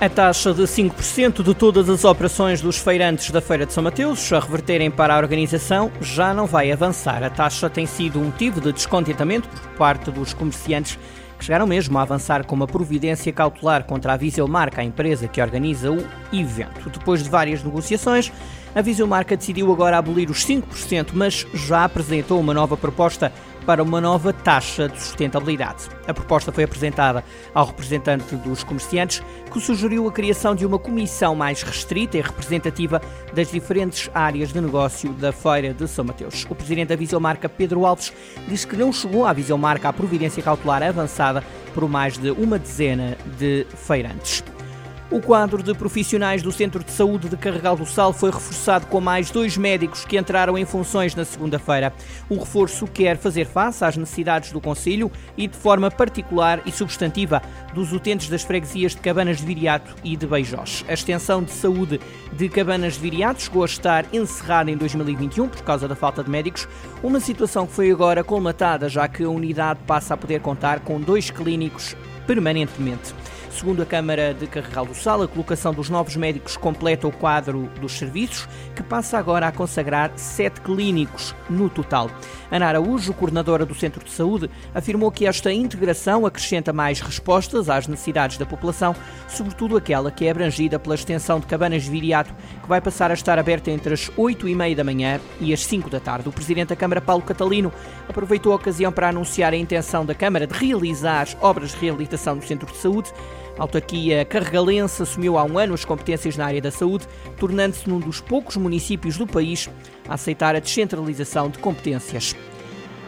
A taxa de 5% de todas as operações dos feirantes da Feira de São Mateus a reverterem para a organização já não vai avançar. A taxa tem sido um motivo de descontentamento por parte dos comerciantes que chegaram mesmo a avançar com uma providência cautelar contra a Viseu Marca, a empresa que organiza o evento. Depois de várias negociações, a Viseu Marca decidiu agora abolir os 5%, mas já apresentou uma nova proposta para uma nova taxa de sustentabilidade. A proposta foi apresentada ao representante dos comerciantes, que sugeriu a criação de uma comissão mais restrita e representativa das diferentes áreas de negócio da Feira de São Mateus. O presidente da Viseu Marca, Pedro Alves, diz que não chegou à Viseu Marca a providência cautelar avançada por mais de uma dezena de feirantes. O quadro de profissionais do Centro de Saúde de Carregal do Sal foi reforçado com mais dois médicos que entraram em funções na segunda-feira. O reforço quer fazer face às necessidades do Conselho e, de forma particular e substantiva, dos utentes das freguesias de Cabanas de Viriato e de Beijós. A extensão de saúde de Cabanas de Viriato chegou a estar encerrada em 2021 por causa da falta de médicos, uma situação que foi agora colmatada, já que a unidade passa a poder contar com dois clínicos permanentemente. Segundo a Câmara de Carregal do Sal, a colocação dos novos médicos completa o quadro dos serviços, que passa agora a consagrar sete clínicos no total. Ana Araújo, coordenadora do Centro de Saúde, afirmou que esta integração acrescenta mais respostas às necessidades da população, sobretudo aquela que é abrangida pela extensão de Cabanas de Viriato, que vai passar a estar aberta entre as 8 e meia da manhã e as 5 da tarde. O Presidente da Câmara, Paulo Catalino, aproveitou a ocasião para anunciar a intenção da Câmara de realizar obras de reabilitação do Centro de Saúde a autarquia carregalense assumiu há um ano as competências na área da saúde, tornando-se num dos poucos municípios do país a aceitar a descentralização de competências.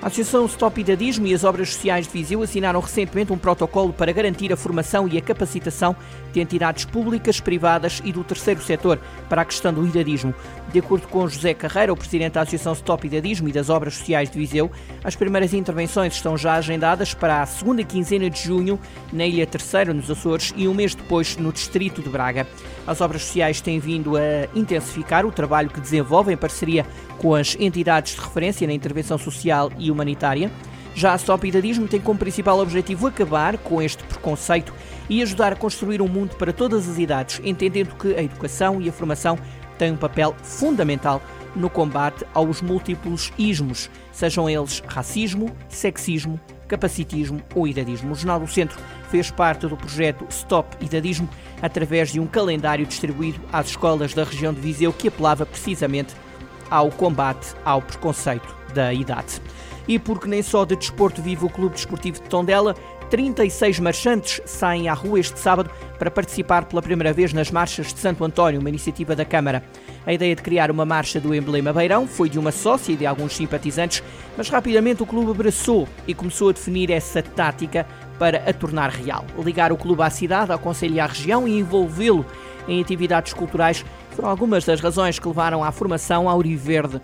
A Associação Stop Idadismo e as Obras Sociais de Viseu assinaram recentemente um protocolo para garantir a formação e a capacitação de entidades públicas, privadas e do terceiro setor para a questão do idadismo. De acordo com José Carreira, o presidente da Associação Stop Idadismo e das Obras Sociais de Viseu, as primeiras intervenções estão já agendadas para a segunda quinzena de junho na Ilha Terceira, nos Açores, e um mês depois no Distrito de Braga. As obras sociais têm vindo a intensificar o trabalho que desenvolvem em parceria com as entidades de referência na intervenção social e humanitária. Já a Stop Idadismo tem como principal objetivo acabar com este preconceito e ajudar a construir um mundo para todas as idades, entendendo que a educação e a formação têm um papel fundamental no combate aos múltiplos ismos, sejam eles racismo, sexismo, capacitismo ou idadismo. O Jornal do Centro fez parte do projeto Stop Idadismo através de um calendário distribuído às escolas da região de Viseu que apelava precisamente ao combate ao preconceito da idade. E porque nem só de desporto vive o Clube Desportivo de Tondela, 36 marchantes saem à rua este sábado para participar pela primeira vez nas Marchas de Santo António, uma iniciativa da Câmara. A ideia de criar uma marcha do emblema Beirão foi de uma sócia e de alguns simpatizantes, mas rapidamente o clube abraçou e começou a definir essa tática para a tornar real. Ligar o clube à cidade, ao Conselho e à região e envolvê-lo em atividades culturais foram algumas das razões que levaram à formação Auriverde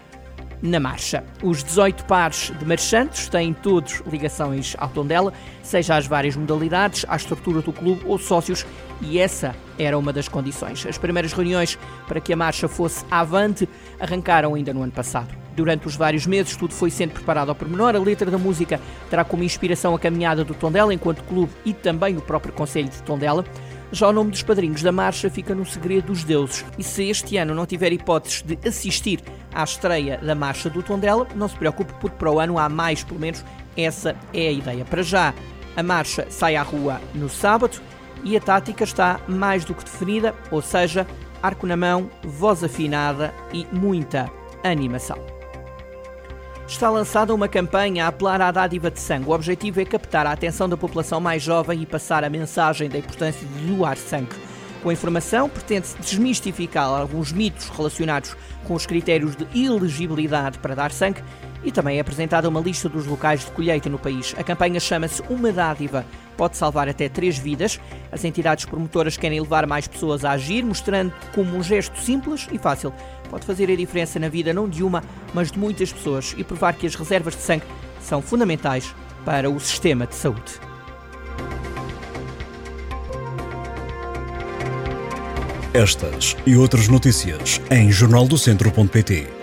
na marcha. Os 18 pares de marchantes têm todos ligações ao Tondela, seja às várias modalidades, à estrutura do clube ou sócios, e essa era uma das condições. As primeiras reuniões para que a marcha fosse avante arrancaram ainda no ano passado. Durante os vários meses, tudo foi sendo preparado ao pormenor. A letra da música terá como inspiração a caminhada do Tondela enquanto clube e também o próprio Conselho de Tondela. Já o nome dos padrinhos da marcha fica no segredo dos deuses. E se este ano não tiver hipóteses de assistir à estreia da marcha do Tondela, não se preocupe, porque para o ano há mais, pelo menos essa é a ideia. Para já, a marcha sai à rua no sábado e a tática está mais do que definida, ou seja, arco na mão, voz afinada e muita animação está lançada uma campanha a apelar à dádiva de sangue. O objetivo é captar a atenção da população mais jovem e passar a mensagem da importância de doar sangue. Com a informação, pretende-se desmistificar alguns mitos relacionados com os critérios de elegibilidade para dar sangue e também é apresentada uma lista dos locais de colheita no país. A campanha chama-se Uma Dádiva. Pode salvar até três vidas. As entidades promotoras querem levar mais pessoas a agir, mostrando como um gesto simples e fácil pode fazer a diferença na vida não de uma, mas de muitas pessoas e provar que as reservas de sangue são fundamentais para o sistema de saúde. Estas e outras notícias em jornaldocentro.pt